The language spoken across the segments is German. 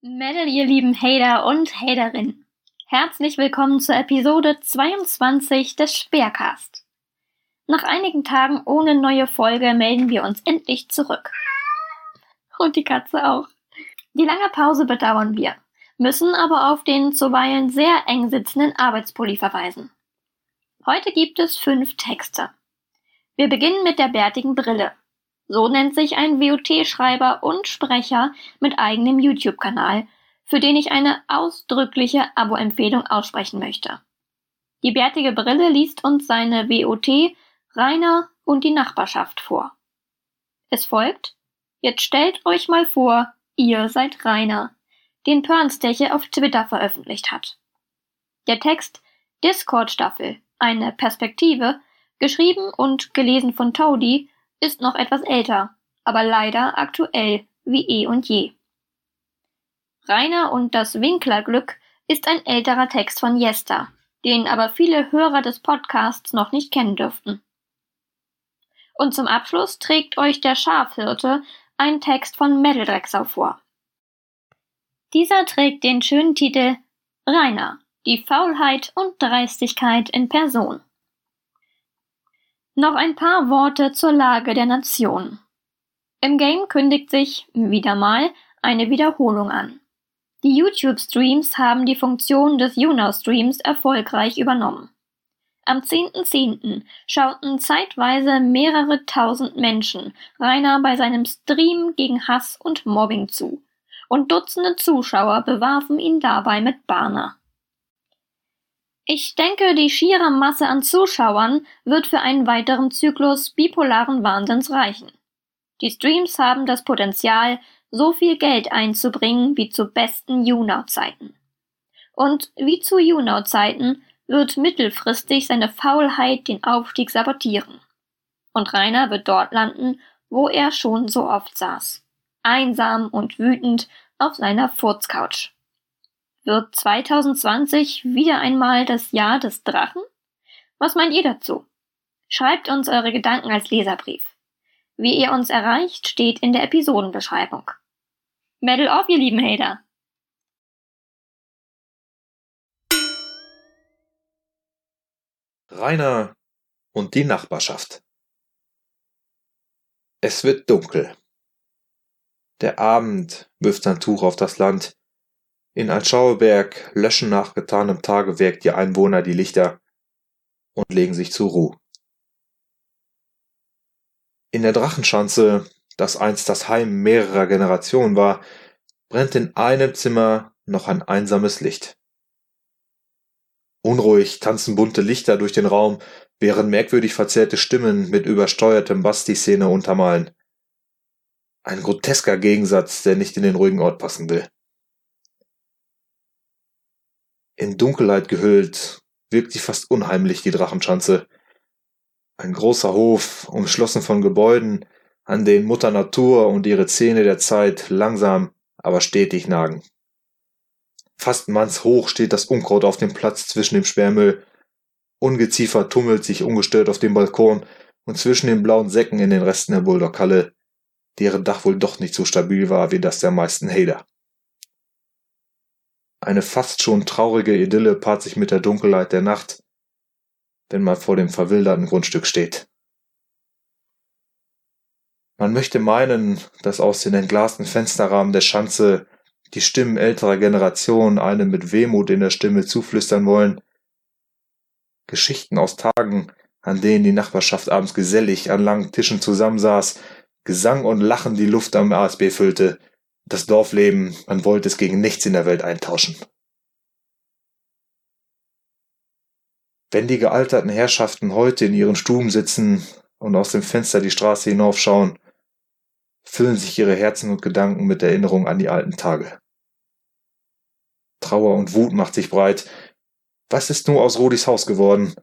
Mädel, ihr lieben Hater und Haterinnen. Herzlich willkommen zur Episode 22 des Speercast. Nach einigen Tagen ohne neue Folge melden wir uns endlich zurück. Und die Katze auch. Die lange Pause bedauern wir, müssen aber auf den zuweilen sehr eng sitzenden Arbeitspulli verweisen. Heute gibt es fünf Texte. Wir beginnen mit der bärtigen Brille. So nennt sich ein WOT-Schreiber und Sprecher mit eigenem YouTube-Kanal, für den ich eine ausdrückliche Abo-Empfehlung aussprechen möchte. Die bärtige Brille liest uns seine WOT Rainer und die Nachbarschaft vor. Es folgt Jetzt stellt euch mal vor, ihr seid Rainer, den Pörnsteche auf Twitter veröffentlicht hat. Der Text Discord-Staffel, eine Perspektive, geschrieben und gelesen von Toady, ist noch etwas älter, aber leider aktuell wie eh und je. Rainer und das Winklerglück ist ein älterer Text von Jester, den aber viele Hörer des Podcasts noch nicht kennen dürften. Und zum Abschluss trägt euch der Schafhirte einen Text von Metal vor. Dieser trägt den schönen Titel Rainer, die Faulheit und Dreistigkeit in Person. Noch ein paar Worte zur Lage der Nation. Im Game kündigt sich wieder mal eine Wiederholung an. Die YouTube-Streams haben die Funktion des YouNow-Streams erfolgreich übernommen. Am 10.10. .10. schauten zeitweise mehrere tausend Menschen Rainer bei seinem Stream gegen Hass und Mobbing zu, und Dutzende Zuschauer bewarfen ihn dabei mit Barner. Ich denke, die schiere Masse an Zuschauern wird für einen weiteren Zyklus bipolaren Wahnsinns reichen. Die Streams haben das Potenzial, so viel Geld einzubringen wie zu besten YouNow-Zeiten. Und wie zu YouNow-Zeiten wird mittelfristig seine Faulheit den Aufstieg sabotieren. Und Rainer wird dort landen, wo er schon so oft saß. Einsam und wütend auf seiner Furzcouch. Wird 2020 wieder einmal das Jahr des Drachen? Was meint ihr dazu? Schreibt uns eure Gedanken als Leserbrief. Wie ihr uns erreicht, steht in der Episodenbeschreibung. Medal off, ihr lieben Hater! Rainer und die Nachbarschaft. Es wird dunkel. Der Abend wirft sein Tuch auf das Land, in Altschauerberg löschen nach getanem Tagewerk die Einwohner die Lichter und legen sich zur Ruhe. In der Drachenschanze, das einst das Heim mehrerer Generationen war, brennt in einem Zimmer noch ein einsames Licht. Unruhig tanzen bunte Lichter durch den Raum, während merkwürdig verzerrte Stimmen mit übersteuertem Bass die Szene untermalen. Ein grotesker Gegensatz, der nicht in den ruhigen Ort passen will. In Dunkelheit gehüllt, wirkt sie fast unheimlich, die Drachenschanze. Ein großer Hof, umschlossen von Gebäuden, an denen Mutter Natur und ihre Zähne der Zeit langsam, aber stetig nagen. Fast mannshoch steht das Unkraut auf dem Platz zwischen dem Sperrmüll. Ungeziefer tummelt sich ungestört auf dem Balkon und zwischen den blauen Säcken in den Resten der Bulldog-Halle, deren Dach wohl doch nicht so stabil war wie das der meisten Hader. Eine fast schon traurige Idylle paart sich mit der Dunkelheit der Nacht, wenn man vor dem verwilderten Grundstück steht. Man möchte meinen, dass aus den entglasten Fensterrahmen der Schanze die Stimmen älterer Generationen einem mit Wehmut in der Stimme zuflüstern wollen. Geschichten aus Tagen, an denen die Nachbarschaft abends gesellig an langen Tischen zusammensaß, Gesang und Lachen die Luft am ASB füllte, das Dorfleben, man wollte es gegen nichts in der Welt eintauschen. Wenn die gealterten Herrschaften heute in ihren Stuben sitzen und aus dem Fenster die Straße hinaufschauen, füllen sich ihre Herzen und Gedanken mit Erinnerung an die alten Tage. Trauer und Wut macht sich breit. Was ist nur aus Rodis Haus geworden?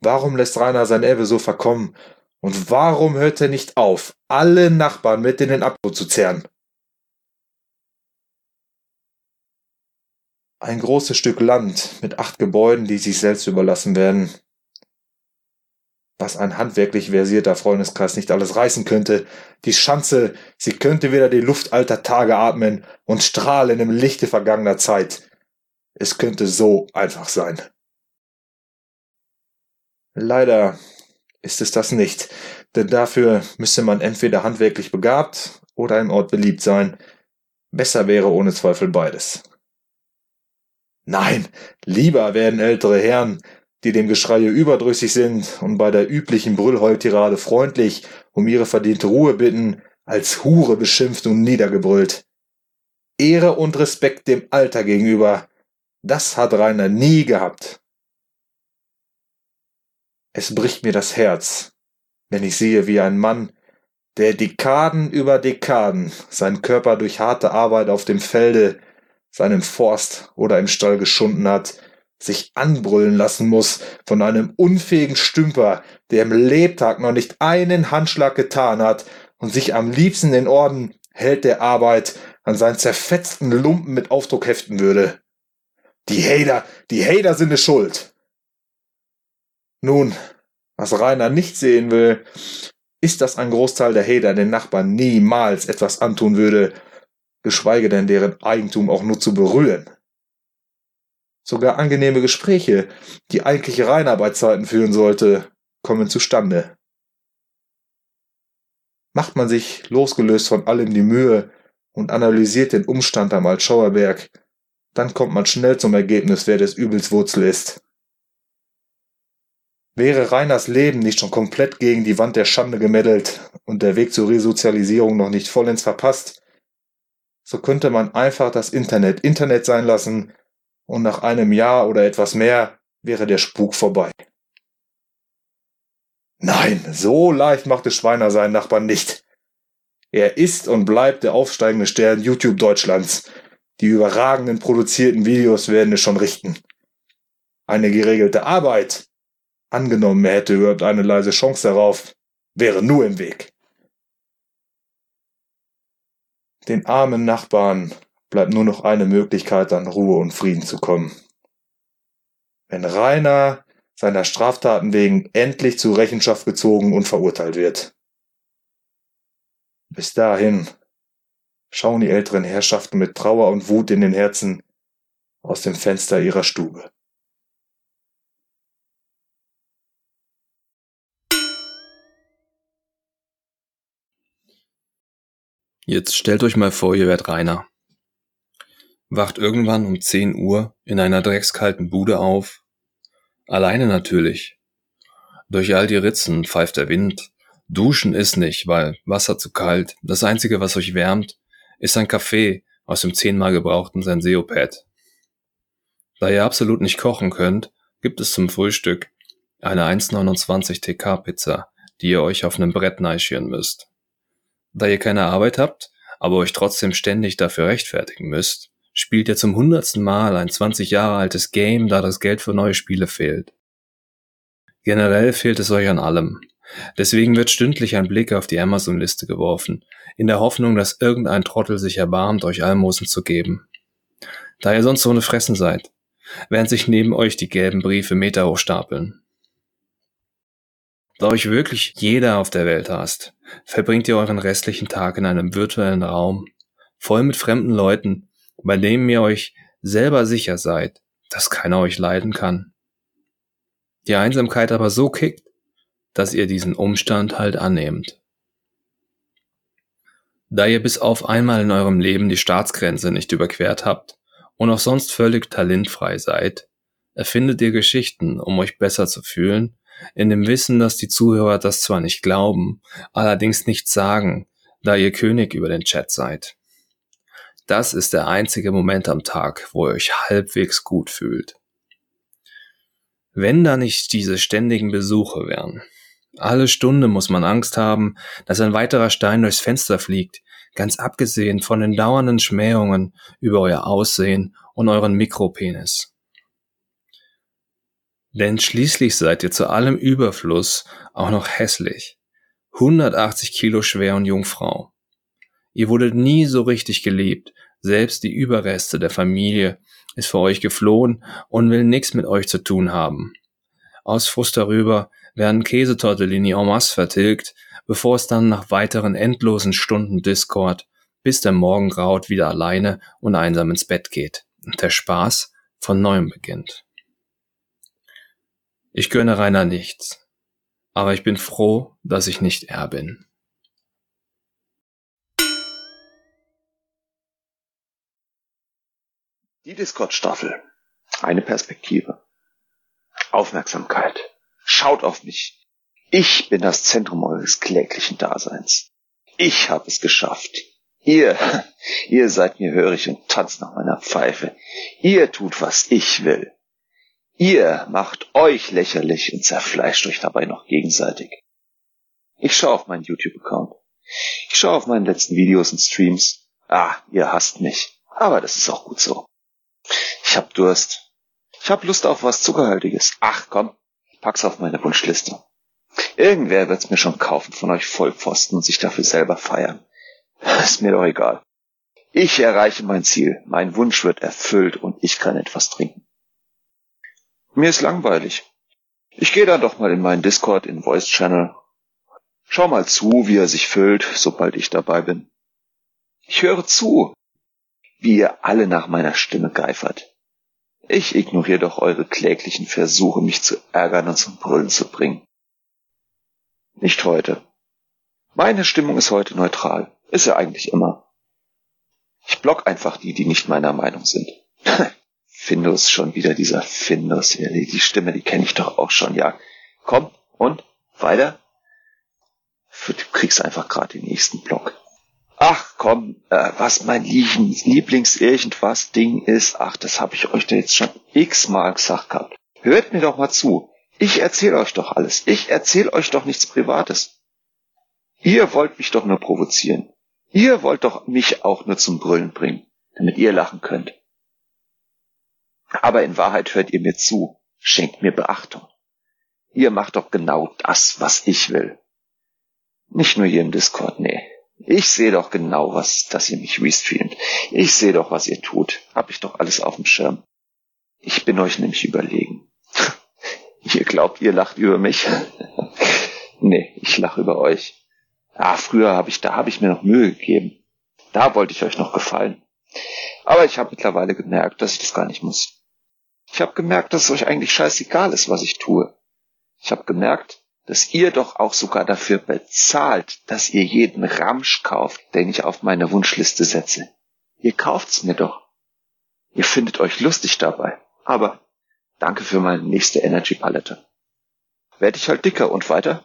Warum lässt Rainer sein Erbe so verkommen? Und warum hört er nicht auf, alle Nachbarn mit in den Abgrund zu zerren? Ein großes Stück Land mit acht Gebäuden, die sich selbst überlassen werden. was ein handwerklich versierter Freundeskreis nicht alles reißen könnte. Die Schanze, sie könnte wieder die Luft alter Tage atmen und strahlen im Lichte vergangener Zeit. Es könnte so einfach sein. Leider ist es das nicht, denn dafür müsste man entweder handwerklich begabt oder im Ort beliebt sein. Besser wäre ohne Zweifel beides. Nein, lieber werden ältere Herren, die dem Geschreie überdrüssig sind und bei der üblichen Brüllheultirade freundlich um ihre verdiente Ruhe bitten, als Hure beschimpft und niedergebrüllt. Ehre und Respekt dem Alter gegenüber, das hat Rainer nie gehabt. Es bricht mir das Herz, wenn ich sehe, wie ein Mann, der Dekaden über Dekaden seinen Körper durch harte Arbeit auf dem Felde, seinem Forst oder im Stall geschunden hat, sich anbrüllen lassen muss von einem unfähigen Stümper, der im Lebtag noch nicht einen Handschlag getan hat und sich am liebsten den Orden Held der Arbeit an seinen zerfetzten Lumpen mit Aufdruck heften würde. Die Hater, die Hater sind es schuld. Nun, was Rainer nicht sehen will, ist, dass ein Großteil der Hater den Nachbarn niemals etwas antun würde, geschweige denn deren Eigentum auch nur zu berühren. Sogar angenehme Gespräche, die eigentliche Reinarbeitszeiten führen sollte, kommen zustande. Macht man sich losgelöst von allem die Mühe und analysiert den Umstand am Altschauerberg, dann kommt man schnell zum Ergebnis, wer des Übels Wurzel ist. Wäre Reiners Leben nicht schon komplett gegen die Wand der Schande gemeddelt und der Weg zur Resozialisierung noch nicht vollends verpasst, so könnte man einfach das Internet Internet sein lassen und nach einem Jahr oder etwas mehr wäre der Spuk vorbei. Nein, so leicht macht es Schweiner seinen Nachbarn nicht. Er ist und bleibt der aufsteigende Stern YouTube Deutschlands. Die überragenden produzierten Videos werden es schon richten. Eine geregelte Arbeit, angenommen er hätte überhaupt eine leise Chance darauf, wäre nur im Weg. Den armen Nachbarn bleibt nur noch eine Möglichkeit, an Ruhe und Frieden zu kommen. Wenn Rainer seiner Straftaten wegen endlich zur Rechenschaft gezogen und verurteilt wird. Bis dahin schauen die älteren Herrschaften mit Trauer und Wut in den Herzen aus dem Fenster ihrer Stube. Jetzt stellt euch mal vor, ihr werdet Rainer wacht irgendwann um 10 Uhr in einer dreckskalten Bude auf. Alleine natürlich. Durch all die Ritzen pfeift der Wind. Duschen ist nicht, weil Wasser zu kalt. Das einzige, was euch wärmt, ist ein Kaffee aus dem zehnmal gebrauchten Senseo-Pad. Da ihr absolut nicht kochen könnt, gibt es zum Frühstück eine 1,29 TK-Pizza, die ihr euch auf einem Brett neischieren müsst. Da ihr keine Arbeit habt, aber euch trotzdem ständig dafür rechtfertigen müsst, spielt er zum hundertsten Mal ein 20 Jahre altes Game, da das Geld für neue Spiele fehlt. Generell fehlt es euch an allem. Deswegen wird stündlich ein Blick auf die Amazon-Liste geworfen, in der Hoffnung, dass irgendein Trottel sich erbarmt, euch Almosen zu geben. Da ihr sonst so eine Fressen seid, während sich neben euch die gelben Briefe Meter hoch stapeln. Da euch wirklich jeder auf der Welt hasst, verbringt ihr euren restlichen Tag in einem virtuellen Raum, voll mit fremden Leuten, bei dem ihr euch selber sicher seid, dass keiner euch leiden kann. Die Einsamkeit aber so kickt, dass ihr diesen Umstand halt annehmt. Da ihr bis auf einmal in eurem Leben die Staatsgrenze nicht überquert habt und auch sonst völlig talentfrei seid, erfindet ihr Geschichten, um euch besser zu fühlen, in dem Wissen, dass die Zuhörer das zwar nicht glauben, allerdings nicht sagen, da ihr König über den Chat seid. Das ist der einzige Moment am Tag, wo ihr euch halbwegs gut fühlt. Wenn da nicht diese ständigen Besuche wären. Alle Stunde muss man Angst haben, dass ein weiterer Stein durchs Fenster fliegt, ganz abgesehen von den dauernden Schmähungen über euer Aussehen und euren Mikropenis. Denn schließlich seid ihr zu allem Überfluss auch noch hässlich. 180 Kilo schwer und Jungfrau. Ihr wurdet nie so richtig geliebt. Selbst die Überreste der Familie ist vor euch geflohen und will nichts mit euch zu tun haben. Aus Frust darüber werden Käsetortellini en masse vertilgt, bevor es dann nach weiteren endlosen Stunden Discord bis der Morgen graut wieder alleine und einsam ins Bett geht und der Spaß von neuem beginnt. Ich gönne Rainer nichts, aber ich bin froh, dass ich nicht er bin. Die Discord-Staffel. Eine Perspektive. Aufmerksamkeit. Schaut auf mich. Ich bin das Zentrum eures kläglichen Daseins. Ich habe es geschafft. Ihr, ihr seid mir hörig und tanzt nach meiner Pfeife. Ihr tut, was ich will. Ihr macht euch lächerlich und zerfleischt euch dabei noch gegenseitig. Ich schaue auf meinen YouTube-Account. Ich schaue auf meine letzten Videos und Streams. Ah, ihr hasst mich. Aber das ist auch gut so. Ich hab Durst. Ich hab Lust auf was Zuckerhaltiges. Ach komm, pack's auf meine Wunschliste. Irgendwer wird's mir schon kaufen von euch Vollpfosten und sich dafür selber feiern. Ist mir doch egal. Ich erreiche mein Ziel, mein Wunsch wird erfüllt und ich kann etwas trinken. Mir ist langweilig. Ich gehe dann doch mal in meinen Discord in Voice Channel. Schau mal zu, wie er sich füllt, sobald ich dabei bin. Ich höre zu, wie ihr alle nach meiner Stimme geifert. Ich ignoriere doch eure kläglichen Versuche, mich zu ärgern und zum Brüllen zu bringen. Nicht heute. Meine Stimmung ist heute neutral. Ist ja eigentlich immer. Ich block einfach die, die nicht meiner Meinung sind. Findus, schon wieder dieser Findus. Die Stimme, die kenne ich doch auch schon, ja. Komm, und? Weiter? Du kriegst einfach gerade den nächsten Block. Ach komm, äh, was mein Lieblings-Irgendwas-Ding ist, ach, das habe ich euch da jetzt schon x-mal gesagt gehabt. Hört mir doch mal zu. Ich erzähle euch doch alles. Ich erzähle euch doch nichts Privates. Ihr wollt mich doch nur provozieren. Ihr wollt doch mich auch nur zum Brüllen bringen, damit ihr lachen könnt. Aber in Wahrheit hört ihr mir zu, schenkt mir Beachtung. Ihr macht doch genau das, was ich will. Nicht nur hier im Discord, nee. Ich sehe doch genau, was, dass ihr mich restreamt. Ich sehe doch, was ihr tut. Hab ich doch alles auf dem Schirm. Ich bin euch nämlich überlegen. ihr glaubt, ihr lacht über mich? nee, ich lache über euch. Ah, früher habe ich, da habe ich mir noch Mühe gegeben. Da wollte ich euch noch gefallen. Aber ich habe mittlerweile gemerkt, dass ich das gar nicht muss. Ich habe gemerkt, dass es euch eigentlich scheißegal ist, was ich tue. Ich habe gemerkt, dass ihr doch auch sogar dafür bezahlt, dass ihr jeden Ramsch kauft, den ich auf meine Wunschliste setze. Ihr kauft's mir doch. Ihr findet euch lustig dabei. Aber danke für meine nächste Energy Palette. Werd ich halt dicker und weiter?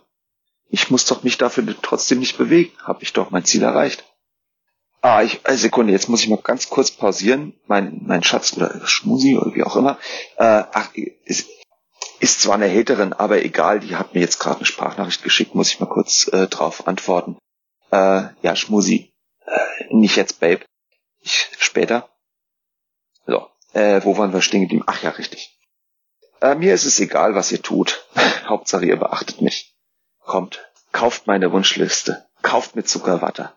Ich muss doch mich dafür trotzdem nicht bewegen. Hab ich doch mein Ziel erreicht. Ah, ich, eine Sekunde, jetzt muss ich mal ganz kurz pausieren. Mein, mein Schatz oder Schmusi oder wie auch immer. Äh, ach, ist, ist zwar eine Haterin, aber egal, die hat mir jetzt gerade eine Sprachnachricht geschickt, muss ich mal kurz äh, drauf antworten. Äh, ja, Schmusi. Äh, nicht jetzt, Babe. Ich, später. So, äh, wo waren wir stehen geblieben? Ach ja, richtig. Äh, mir ist es egal, was ihr tut. Hauptsache ihr beachtet mich. Kommt, kauft meine Wunschliste. Kauft mir Zuckerwatte.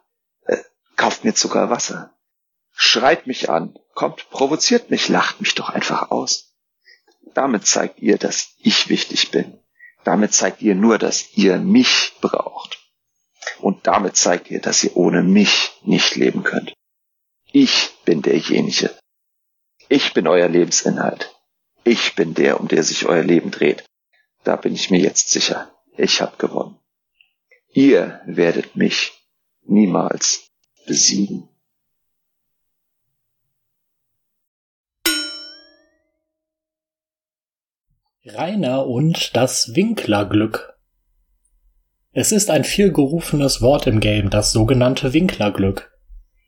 Kauft mir Zuckerwasser. Schreit mich an. Kommt, provoziert mich, lacht mich doch einfach aus. Damit zeigt ihr, dass ich wichtig bin. Damit zeigt ihr nur, dass ihr mich braucht. Und damit zeigt ihr, dass ihr ohne mich nicht leben könnt. Ich bin derjenige. Ich bin euer Lebensinhalt. Ich bin der, um der sich euer Leben dreht. Da bin ich mir jetzt sicher. Ich habe gewonnen. Ihr werdet mich niemals besiegen. Rainer und das Winklerglück. Es ist ein vielgerufenes Wort im Game, das sogenannte Winklerglück.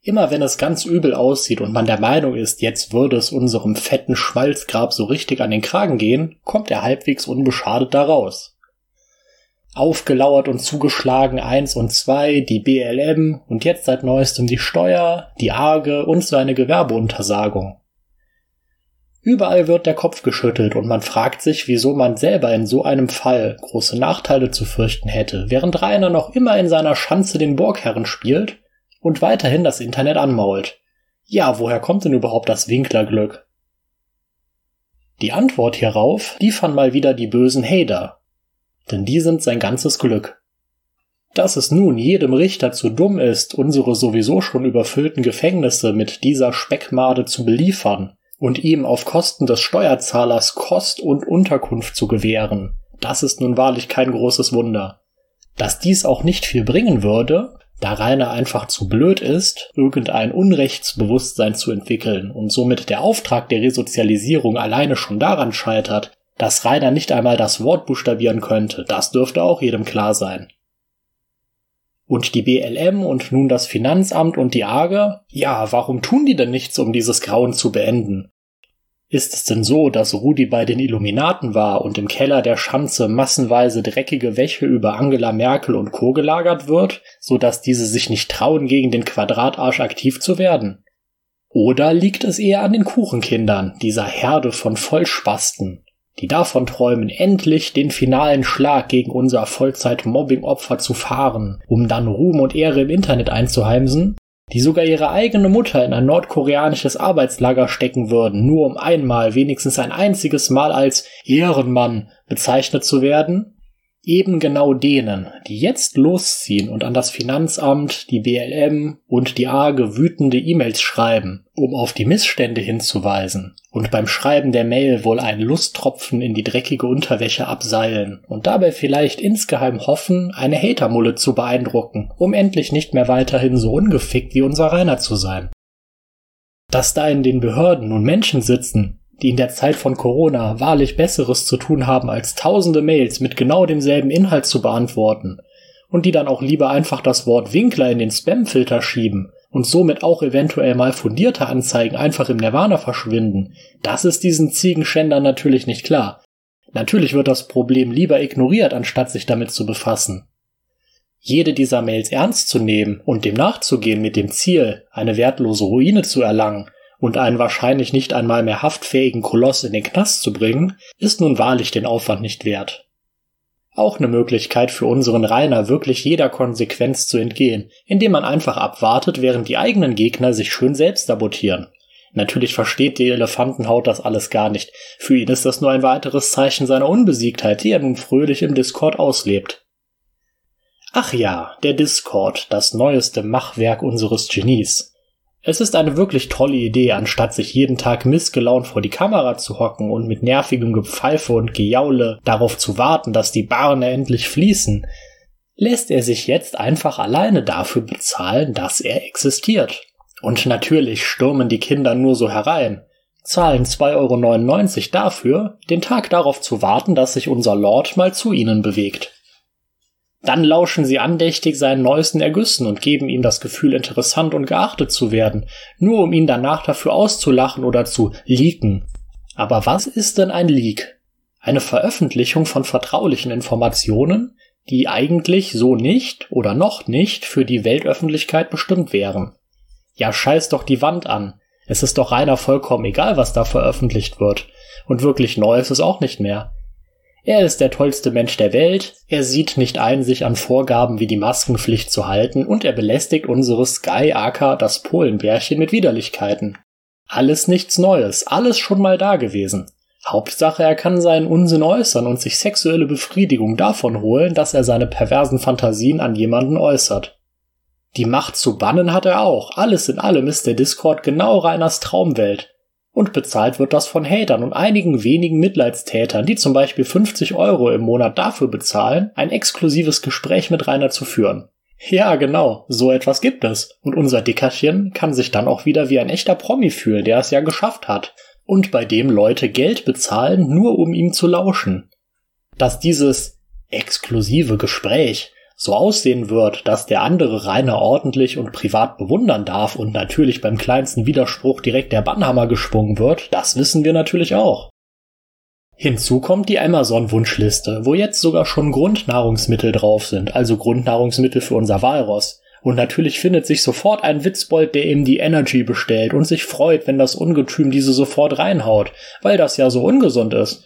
Immer wenn es ganz übel aussieht und man der Meinung ist, jetzt würde es unserem fetten Schmalzgrab so richtig an den Kragen gehen, kommt er halbwegs unbeschadet daraus. Aufgelauert und zugeschlagen eins und zwei, die BLM und jetzt seit neuestem die Steuer, die Arge und seine Gewerbeuntersagung. Überall wird der Kopf geschüttelt und man fragt sich, wieso man selber in so einem Fall große Nachteile zu fürchten hätte, während Rainer noch immer in seiner Schanze den Burgherren spielt und weiterhin das Internet anmault. Ja, woher kommt denn überhaupt das Winklerglück? Die Antwort hierauf liefern mal wieder die bösen Hader. Denn die sind sein ganzes Glück. Dass es nun jedem Richter zu dumm ist, unsere sowieso schon überfüllten Gefängnisse mit dieser Speckmade zu beliefern und ihm auf Kosten des Steuerzahlers Kost und Unterkunft zu gewähren, das ist nun wahrlich kein großes Wunder. Dass dies auch nicht viel bringen würde, da Rainer einfach zu blöd ist, irgendein Unrechtsbewusstsein zu entwickeln und somit der Auftrag der Resozialisierung alleine schon daran scheitert, dass Rainer nicht einmal das Wort buchstabieren könnte, das dürfte auch jedem klar sein. Und die BLM und nun das Finanzamt und die AGE? Ja, warum tun die denn nichts, um dieses Grauen zu beenden? Ist es denn so, dass Rudi bei den Illuminaten war und im Keller der Schanze massenweise dreckige Wäsche über Angela Merkel und Co. gelagert wird, so dass diese sich nicht trauen, gegen den Quadratarsch aktiv zu werden? Oder liegt es eher an den Kuchenkindern, dieser Herde von Vollspasten, die davon träumen, endlich den finalen Schlag gegen unser Vollzeit-Mobbing-Opfer zu fahren, um dann Ruhm und Ehre im Internet einzuheimsen die sogar ihre eigene Mutter in ein nordkoreanisches Arbeitslager stecken würden, nur um einmal, wenigstens ein einziges Mal als Ehrenmann bezeichnet zu werden, eben genau denen, die jetzt losziehen und an das Finanzamt, die BLM und die AGE wütende E-Mails schreiben, um auf die Missstände hinzuweisen und beim Schreiben der Mail wohl einen Lusttropfen in die dreckige Unterwäsche abseilen und dabei vielleicht insgeheim hoffen, eine Hatermulle zu beeindrucken, um endlich nicht mehr weiterhin so ungefickt wie unser Rainer zu sein. Dass da in den Behörden nun Menschen sitzen, die in der Zeit von Corona wahrlich Besseres zu tun haben, als tausende Mails mit genau demselben Inhalt zu beantworten und die dann auch lieber einfach das Wort Winkler in den Spamfilter schieben und somit auch eventuell mal fundierte Anzeigen einfach im Nirvana verschwinden, das ist diesen Ziegenschändern natürlich nicht klar. Natürlich wird das Problem lieber ignoriert, anstatt sich damit zu befassen. Jede dieser Mails ernst zu nehmen und dem nachzugehen mit dem Ziel, eine wertlose Ruine zu erlangen, und einen wahrscheinlich nicht einmal mehr haftfähigen Koloss in den Knast zu bringen, ist nun wahrlich den Aufwand nicht wert. Auch eine Möglichkeit für unseren Rainer wirklich jeder Konsequenz zu entgehen, indem man einfach abwartet, während die eigenen Gegner sich schön selbst sabotieren. Natürlich versteht die Elefantenhaut das alles gar nicht. Für ihn ist das nur ein weiteres Zeichen seiner Unbesiegtheit, die er nun fröhlich im Discord auslebt. Ach ja, der Discord, das neueste Machwerk unseres Genies. Es ist eine wirklich tolle Idee, anstatt sich jeden Tag missgelaunt vor die Kamera zu hocken und mit nervigem Gepfeife und Gejaule darauf zu warten, dass die Barne endlich fließen, lässt er sich jetzt einfach alleine dafür bezahlen, dass er existiert. Und natürlich stürmen die Kinder nur so herein, zahlen 2,99 Euro dafür, den Tag darauf zu warten, dass sich unser Lord mal zu ihnen bewegt. Dann lauschen sie andächtig seinen neuesten Ergüssen und geben ihm das Gefühl, interessant und geachtet zu werden, nur um ihn danach dafür auszulachen oder zu leaken. Aber was ist denn ein Leak? Eine Veröffentlichung von vertraulichen Informationen, die eigentlich so nicht oder noch nicht für die Weltöffentlichkeit bestimmt wären. Ja, scheiß doch die Wand an. Es ist doch reiner vollkommen egal, was da veröffentlicht wird. Und wirklich neu ist es auch nicht mehr. Er ist der tollste Mensch der Welt, er sieht nicht ein, sich an Vorgaben wie die Maskenpflicht zu halten und er belästigt unsere Sky Aka, das Polenbärchen, mit Widerlichkeiten. Alles nichts Neues, alles schon mal da gewesen. Hauptsache, er kann seinen Unsinn äußern und sich sexuelle Befriedigung davon holen, dass er seine perversen Fantasien an jemanden äußert. Die Macht zu bannen hat er auch. Alles in allem ist der Discord genau Reiners Traumwelt. Und bezahlt wird das von Hatern und einigen wenigen Mitleidstätern, die zum Beispiel 50 Euro im Monat dafür bezahlen, ein exklusives Gespräch mit Rainer zu führen. Ja, genau, so etwas gibt es. Und unser Dickerchen kann sich dann auch wieder wie ein echter Promi fühlen, der es ja geschafft hat. Und bei dem Leute Geld bezahlen, nur um ihm zu lauschen. Dass dieses exklusive Gespräch so aussehen wird, dass der andere Rainer ordentlich und privat bewundern darf und natürlich beim kleinsten Widerspruch direkt der Bannhammer geschwungen wird, das wissen wir natürlich auch. Hinzu kommt die Amazon-Wunschliste, wo jetzt sogar schon Grundnahrungsmittel drauf sind, also Grundnahrungsmittel für unser Walross. Und natürlich findet sich sofort ein Witzbold, der ihm die Energy bestellt und sich freut, wenn das Ungetüm diese sofort reinhaut, weil das ja so ungesund ist.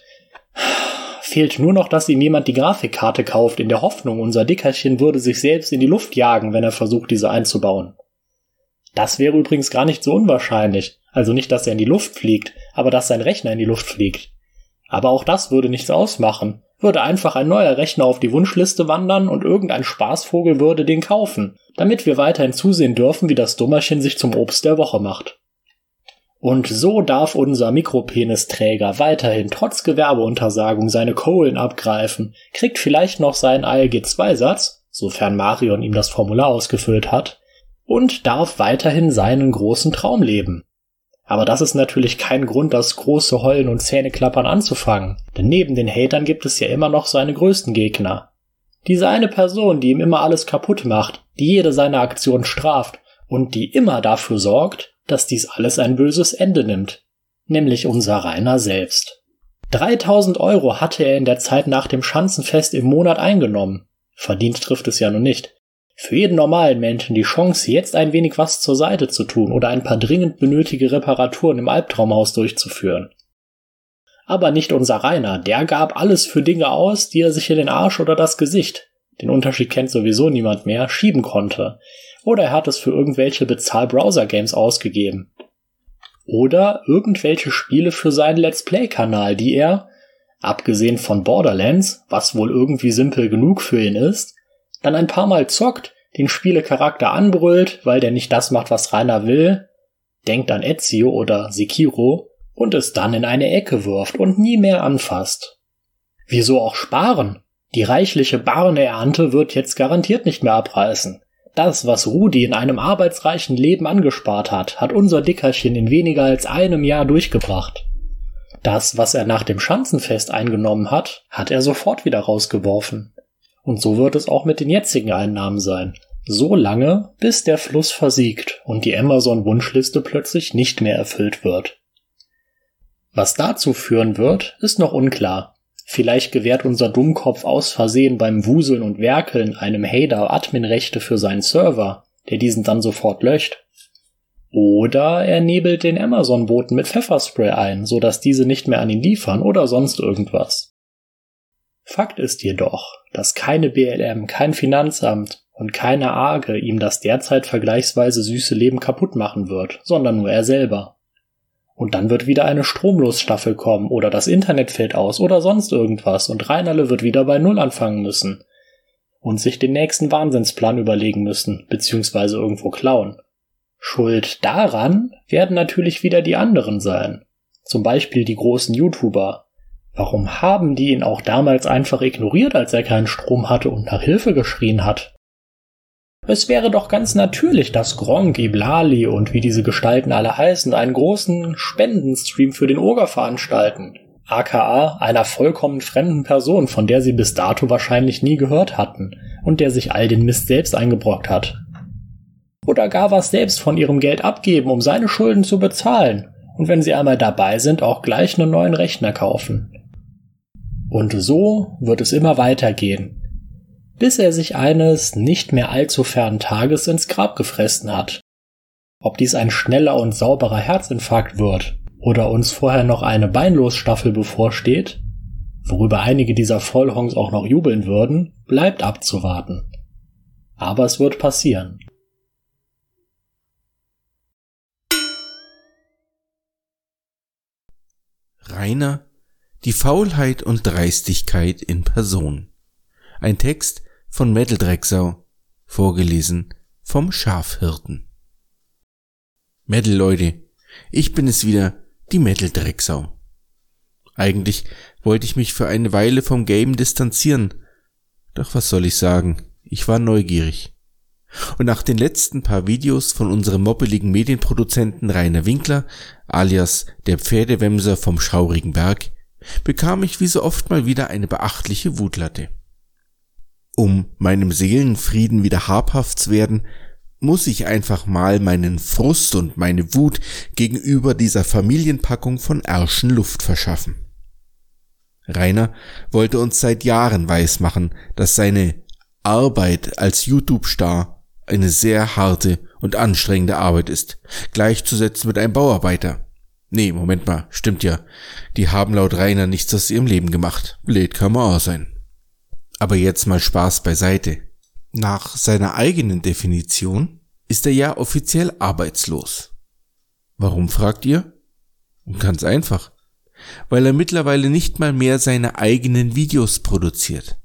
Fehlt nur noch, dass ihm jemand die Grafikkarte kauft, in der Hoffnung, unser Dickerchen würde sich selbst in die Luft jagen, wenn er versucht, diese einzubauen. Das wäre übrigens gar nicht so unwahrscheinlich. Also nicht, dass er in die Luft fliegt, aber dass sein Rechner in die Luft fliegt. Aber auch das würde nichts ausmachen, würde einfach ein neuer Rechner auf die Wunschliste wandern und irgendein Spaßvogel würde den kaufen, damit wir weiterhin zusehen dürfen, wie das Dummerchen sich zum Obst der Woche macht. Und so darf unser Mikropenisträger weiterhin trotz Gewerbeuntersagung seine Kohlen abgreifen, kriegt vielleicht noch seinen ALG-2-Satz, sofern Marion ihm das Formular ausgefüllt hat, und darf weiterhin seinen großen Traum leben. Aber das ist natürlich kein Grund, das große Heulen und Zähneklappern anzufangen, denn neben den Hatern gibt es ja immer noch seine größten Gegner. Diese eine Person, die ihm immer alles kaputt macht, die jede seiner Aktionen straft und die immer dafür sorgt, dass dies alles ein böses Ende nimmt, nämlich unser Rainer selbst. 3000 Euro hatte er in der Zeit nach dem Schanzenfest im Monat eingenommen. Verdient trifft es ja nun nicht. Für jeden normalen Menschen die Chance, jetzt ein wenig was zur Seite zu tun oder ein paar dringend benötige Reparaturen im Albtraumhaus durchzuführen. Aber nicht unser Rainer, der gab alles für Dinge aus, die er sich in den Arsch oder das Gesicht, den Unterschied kennt sowieso niemand mehr, schieben konnte, oder er hat es für irgendwelche Bezahl-Browser-Games ausgegeben. Oder irgendwelche Spiele für seinen Let's Play-Kanal, die er, abgesehen von Borderlands, was wohl irgendwie simpel genug für ihn ist, dann ein paar Mal zockt, den Spielecharakter anbrüllt, weil der nicht das macht, was Rainer will, denkt an Ezio oder Sekiro und es dann in eine Ecke wirft und nie mehr anfasst. Wieso auch sparen? Die reichliche Barneernte wird jetzt garantiert nicht mehr abreißen. Das, was Rudi in einem arbeitsreichen Leben angespart hat, hat unser Dickerchen in weniger als einem Jahr durchgebracht. Das, was er nach dem Schanzenfest eingenommen hat, hat er sofort wieder rausgeworfen. Und so wird es auch mit den jetzigen Einnahmen sein. So lange, bis der Fluss versiegt und die Amazon-Wunschliste plötzlich nicht mehr erfüllt wird. Was dazu führen wird, ist noch unklar. Vielleicht gewährt unser Dummkopf aus Versehen beim Wuseln und Werkeln einem Hater Adminrechte für seinen Server, der diesen dann sofort löscht. Oder er nebelt den Amazon-Boten mit Pfefferspray ein, so dass diese nicht mehr an ihn liefern oder sonst irgendwas. Fakt ist jedoch, dass keine BLM, kein Finanzamt und keine Arge ihm das derzeit vergleichsweise süße Leben kaputt machen wird, sondern nur er selber. Und dann wird wieder eine Stromlosstaffel kommen oder das Internet fällt aus oder sonst irgendwas und Reinerle wird wieder bei Null anfangen müssen. Und sich den nächsten Wahnsinnsplan überlegen müssen, beziehungsweise irgendwo klauen. Schuld daran werden natürlich wieder die anderen sein. Zum Beispiel die großen YouTuber. Warum haben die ihn auch damals einfach ignoriert, als er keinen Strom hatte und nach Hilfe geschrien hat? Es wäre doch ganz natürlich, dass Gronk, Iblali und wie diese Gestalten alle heißen, einen großen Spendenstream für den Oger veranstalten. aka einer vollkommen fremden Person, von der sie bis dato wahrscheinlich nie gehört hatten und der sich all den Mist selbst eingebrockt hat. Oder gar was selbst von ihrem Geld abgeben, um seine Schulden zu bezahlen und wenn sie einmal dabei sind, auch gleich einen neuen Rechner kaufen. Und so wird es immer weitergehen, bis er sich eines nicht mehr allzu fernen Tages ins Grab gefressen hat. Ob dies ein schneller und sauberer Herzinfarkt wird oder uns vorher noch eine Beinlosstaffel bevorsteht, worüber einige dieser Vollhongs auch noch jubeln würden, bleibt abzuwarten. Aber es wird passieren. Rainer, die Faulheit und Dreistigkeit in Person. Ein Text von Metal vorgelesen vom Schafhirten. Metal Leute, ich bin es wieder, die Metal Eigentlich wollte ich mich für eine Weile vom Game distanzieren, doch was soll ich sagen, ich war neugierig. Und nach den letzten paar Videos von unserem moppeligen Medienproduzenten Rainer Winkler, alias der Pferdewemser vom schaurigen Berg, bekam ich wie so oft mal wieder eine beachtliche Wutlatte. Um meinem Seelenfrieden wieder habhaft zu werden, muss ich einfach mal meinen Frust und meine Wut gegenüber dieser Familienpackung von Ärschen Luft verschaffen. Rainer wollte uns seit Jahren weismachen, dass seine Arbeit als YouTube-Star eine sehr harte und anstrengende Arbeit ist, gleichzusetzen mit einem Bauarbeiter. Nee, Moment mal, stimmt ja. Die haben laut Rainer nichts aus ihrem Leben gemacht. Blöd kann man auch sein. Aber jetzt mal Spaß beiseite. Nach seiner eigenen Definition ist er ja offiziell arbeitslos. Warum fragt ihr? Ganz einfach. weil er mittlerweile nicht mal mehr seine eigenen Videos produziert.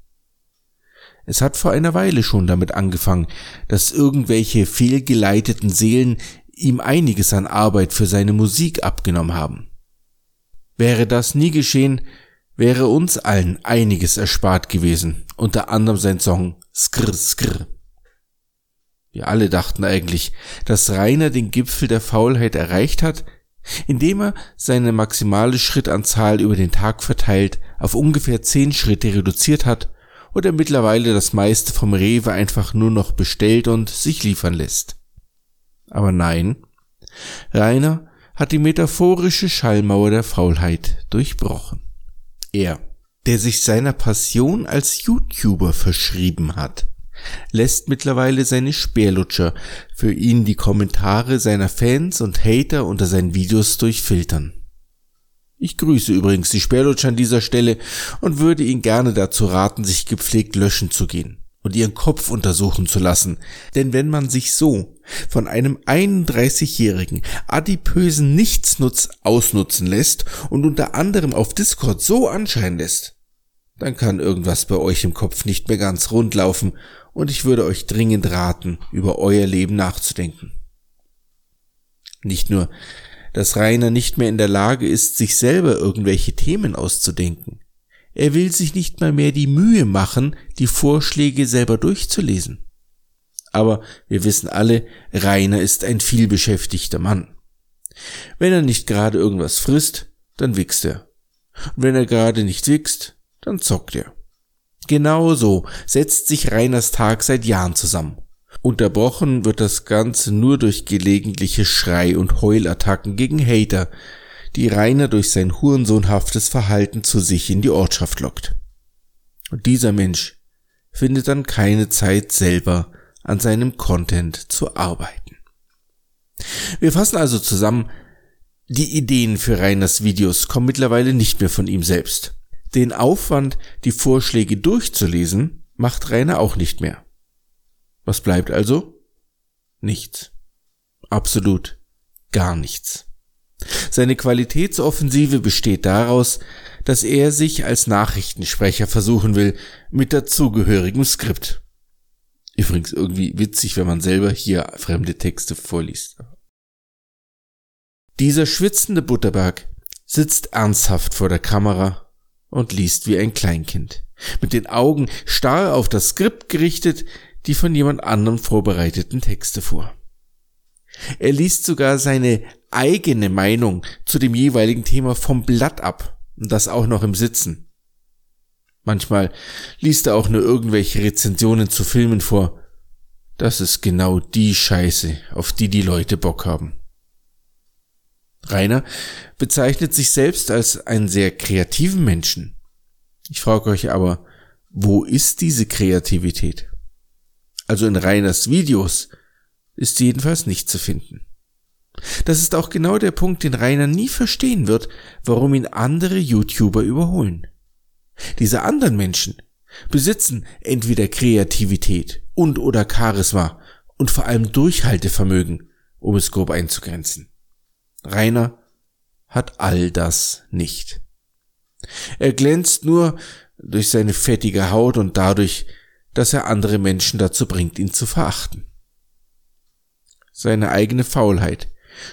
Es hat vor einer Weile schon damit angefangen, dass irgendwelche fehlgeleiteten Seelen ihm einiges an Arbeit für seine Musik abgenommen haben. Wäre das nie geschehen, wäre uns allen einiges erspart gewesen, unter anderem sein Song Skrr Skrr. Wir alle dachten eigentlich, dass Rainer den Gipfel der Faulheit erreicht hat, indem er seine maximale Schrittanzahl über den Tag verteilt auf ungefähr zehn Schritte reduziert hat oder mittlerweile das meiste vom Rewe einfach nur noch bestellt und sich liefern lässt. Aber nein, Rainer hat die metaphorische Schallmauer der Faulheit durchbrochen. Er, der sich seiner Passion als YouTuber verschrieben hat, lässt mittlerweile seine Speerlutscher für ihn die Kommentare seiner Fans und Hater unter seinen Videos durchfiltern. Ich grüße übrigens die Sperlutscher an dieser Stelle und würde ihn gerne dazu raten, sich gepflegt löschen zu gehen und ihren Kopf untersuchen zu lassen. Denn wenn man sich so von einem 31-jährigen adipösen Nichtsnutz ausnutzen lässt und unter anderem auf Discord so anscheinen lässt, dann kann irgendwas bei euch im Kopf nicht mehr ganz rund laufen und ich würde euch dringend raten, über euer Leben nachzudenken. Nicht nur, dass Rainer nicht mehr in der Lage ist, sich selber irgendwelche Themen auszudenken. Er will sich nicht mal mehr die Mühe machen, die Vorschläge selber durchzulesen. Aber wir wissen alle, Rainer ist ein vielbeschäftigter Mann. Wenn er nicht gerade irgendwas frisst, dann wichst er. Und wenn er gerade nicht wichst, dann zockt er. Genau so setzt sich Reiners Tag seit Jahren zusammen. Unterbrochen wird das Ganze nur durch gelegentliche Schrei- und Heulattacken gegen Hater, die Rainer durch sein hurensohnhaftes Verhalten zu sich in die Ortschaft lockt. Und dieser Mensch findet dann keine Zeit selber an seinem Content zu arbeiten. Wir fassen also zusammen, die Ideen für Rainers Videos kommen mittlerweile nicht mehr von ihm selbst. Den Aufwand, die Vorschläge durchzulesen, macht Rainer auch nicht mehr. Was bleibt also? Nichts. Absolut gar nichts. Seine Qualitätsoffensive besteht daraus, dass er sich als Nachrichtensprecher versuchen will, mit dazugehörigem Skript. Übrigens irgendwie witzig, wenn man selber hier fremde Texte vorliest. Dieser schwitzende Butterberg sitzt ernsthaft vor der Kamera und liest wie ein Kleinkind, mit den Augen starr auf das Skript gerichtet, die von jemand anderem vorbereiteten Texte vor. Er liest sogar seine eigene Meinung zu dem jeweiligen Thema vom Blatt ab, und das auch noch im Sitzen. Manchmal liest er auch nur irgendwelche Rezensionen zu Filmen vor. Das ist genau die Scheiße, auf die die Leute Bock haben. Rainer bezeichnet sich selbst als einen sehr kreativen Menschen. Ich frage euch aber, wo ist diese Kreativität? Also in Rainers Videos ist jedenfalls nicht zu finden. Das ist auch genau der Punkt, den Rainer nie verstehen wird, warum ihn andere YouTuber überholen. Diese anderen Menschen besitzen entweder Kreativität und oder Charisma und vor allem Durchhaltevermögen, um es grob einzugrenzen. Rainer hat all das nicht. Er glänzt nur durch seine fettige Haut und dadurch, dass er andere Menschen dazu bringt, ihn zu verachten. Seine eigene Faulheit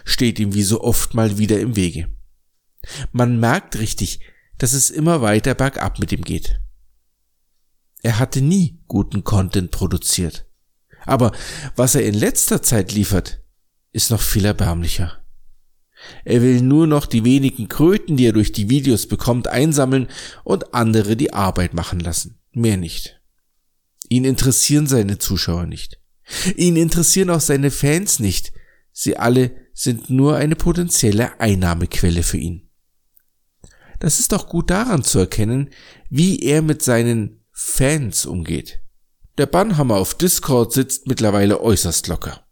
steht ihm wie so oft mal wieder im Wege. Man merkt richtig, dass es immer weiter bergab mit ihm geht. Er hatte nie guten Content produziert. Aber was er in letzter Zeit liefert, ist noch viel erbärmlicher. Er will nur noch die wenigen Kröten, die er durch die Videos bekommt, einsammeln und andere die Arbeit machen lassen. Mehr nicht. Ihn interessieren seine Zuschauer nicht. Ihn interessieren auch seine Fans nicht. Sie alle sind nur eine potenzielle Einnahmequelle für ihn. Das ist auch gut daran zu erkennen, wie er mit seinen Fans umgeht. Der Bannhammer auf Discord sitzt mittlerweile äußerst locker.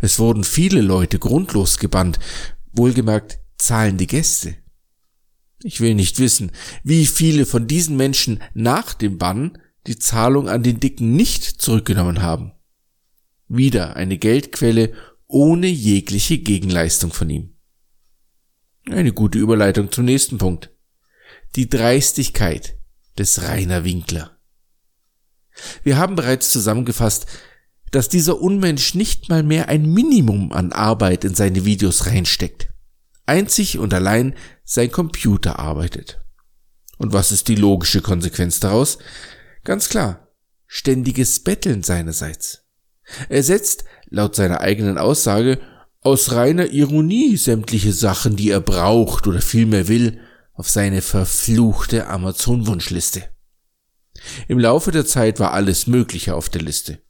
Es wurden viele Leute grundlos gebannt, wohlgemerkt zahlende Gäste. Ich will nicht wissen, wie viele von diesen Menschen nach dem Bann die Zahlung an den Dicken nicht zurückgenommen haben. Wieder eine Geldquelle ohne jegliche Gegenleistung von ihm. Eine gute Überleitung zum nächsten Punkt. Die Dreistigkeit des Rainer Winkler. Wir haben bereits zusammengefasst, dass dieser Unmensch nicht mal mehr ein Minimum an Arbeit in seine Videos reinsteckt. Einzig und allein sein Computer arbeitet. Und was ist die logische Konsequenz daraus? Ganz klar, ständiges Betteln seinerseits. Er setzt, laut seiner eigenen Aussage, aus reiner Ironie sämtliche Sachen, die er braucht oder vielmehr will, auf seine verfluchte Amazon-Wunschliste. Im Laufe der Zeit war alles Mögliche auf der Liste.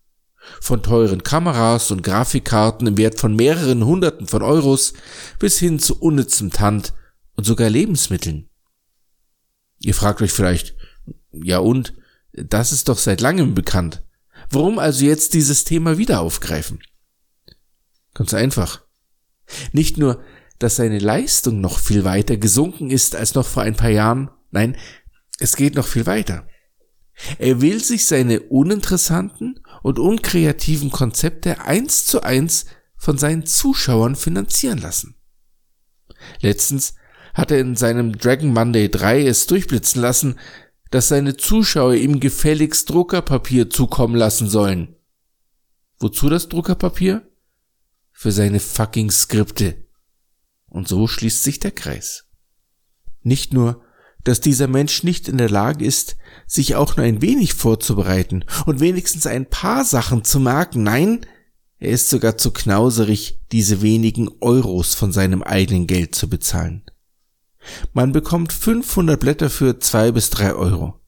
Von teuren Kameras und Grafikkarten im Wert von mehreren Hunderten von Euros bis hin zu unnützem Tand und sogar Lebensmitteln. Ihr fragt euch vielleicht, ja und, das ist doch seit langem bekannt. Warum also jetzt dieses Thema wieder aufgreifen? Ganz einfach. Nicht nur, dass seine Leistung noch viel weiter gesunken ist als noch vor ein paar Jahren, nein, es geht noch viel weiter. Er will sich seine uninteressanten und unkreativen Konzepte eins zu eins von seinen Zuschauern finanzieren lassen. Letztens hat er in seinem Dragon Monday 3 es durchblitzen lassen, dass seine Zuschauer ihm gefälligst Druckerpapier zukommen lassen sollen. Wozu das Druckerpapier? Für seine fucking Skripte. Und so schließt sich der Kreis. Nicht nur, dass dieser Mensch nicht in der Lage ist, sich auch nur ein wenig vorzubereiten und wenigstens ein paar Sachen zu merken, nein, er ist sogar zu knauserig, diese wenigen Euros von seinem eigenen Geld zu bezahlen. Man bekommt 500 Blätter für zwei bis drei Euro.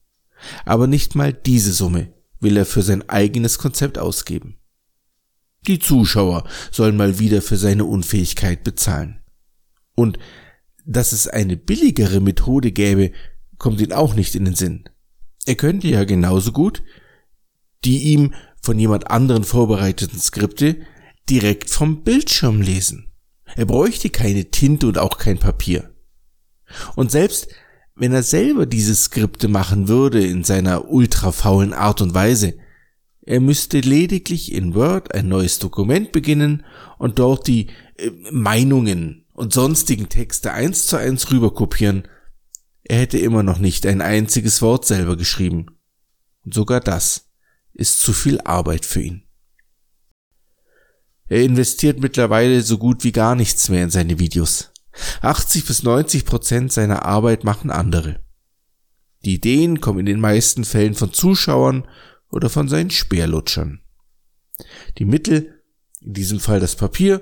Aber nicht mal diese Summe will er für sein eigenes Konzept ausgeben. Die Zuschauer sollen mal wieder für seine Unfähigkeit bezahlen. Und dass es eine billigere Methode gäbe, kommt ihm auch nicht in den Sinn. Er könnte ja genauso gut die ihm von jemand anderen vorbereiteten Skripte direkt vom Bildschirm lesen. Er bräuchte keine Tinte und auch kein Papier. Und selbst wenn er selber diese Skripte machen würde in seiner ultra faulen Art und Weise, er müsste lediglich in Word ein neues Dokument beginnen und dort die äh, Meinungen und sonstigen Texte eins zu eins rüberkopieren. Er hätte immer noch nicht ein einziges Wort selber geschrieben. Und sogar das ist zu viel Arbeit für ihn. Er investiert mittlerweile so gut wie gar nichts mehr in seine Videos. 80 bis 90 Prozent seiner Arbeit machen andere. Die Ideen kommen in den meisten Fällen von Zuschauern oder von seinen Speerlutschern. Die Mittel, in diesem Fall das Papier,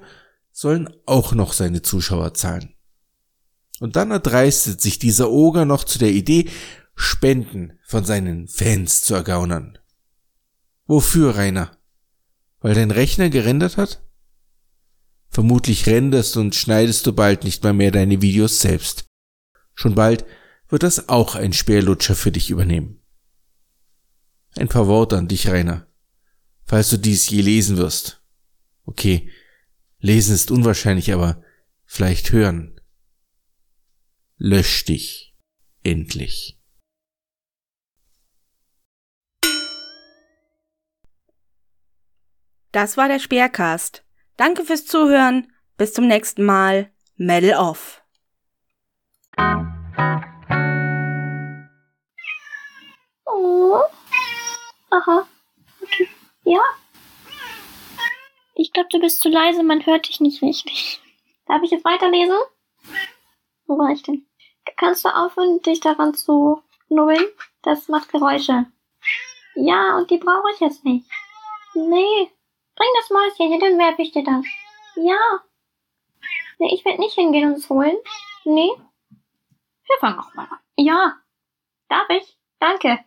sollen auch noch seine Zuschauer zahlen. Und dann erdreistet sich dieser Oger noch zu der Idee, Spenden von seinen Fans zu ergaunern. Wofür, Rainer? Weil dein Rechner gerendert hat? Vermutlich renderst und schneidest du bald nicht mal mehr deine Videos selbst. Schon bald wird das auch ein Speerlutscher für dich übernehmen. Ein paar Worte an dich, Rainer, falls du dies je lesen wirst. Okay, lesen ist unwahrscheinlich, aber vielleicht hören. Lösch dich endlich. Das war der Speercast. Danke fürs Zuhören. Bis zum nächsten Mal. Medal off. Oh. Aha. Okay. Ja. Ich glaube, du bist zu leise, man hört dich nicht richtig. Darf ich jetzt weiterlesen? Wo war ich denn? Kannst du aufhören, dich daran zu nubbeln? Das macht Geräusche. Ja, und die brauche ich jetzt nicht. Nee, Bring das Mäuschen hin, dann werfe ich dir das. Ja. Nee, ich werde nicht hingehen und es holen. Nee. Wir fangen auch mal an. Ja. Darf ich? Danke.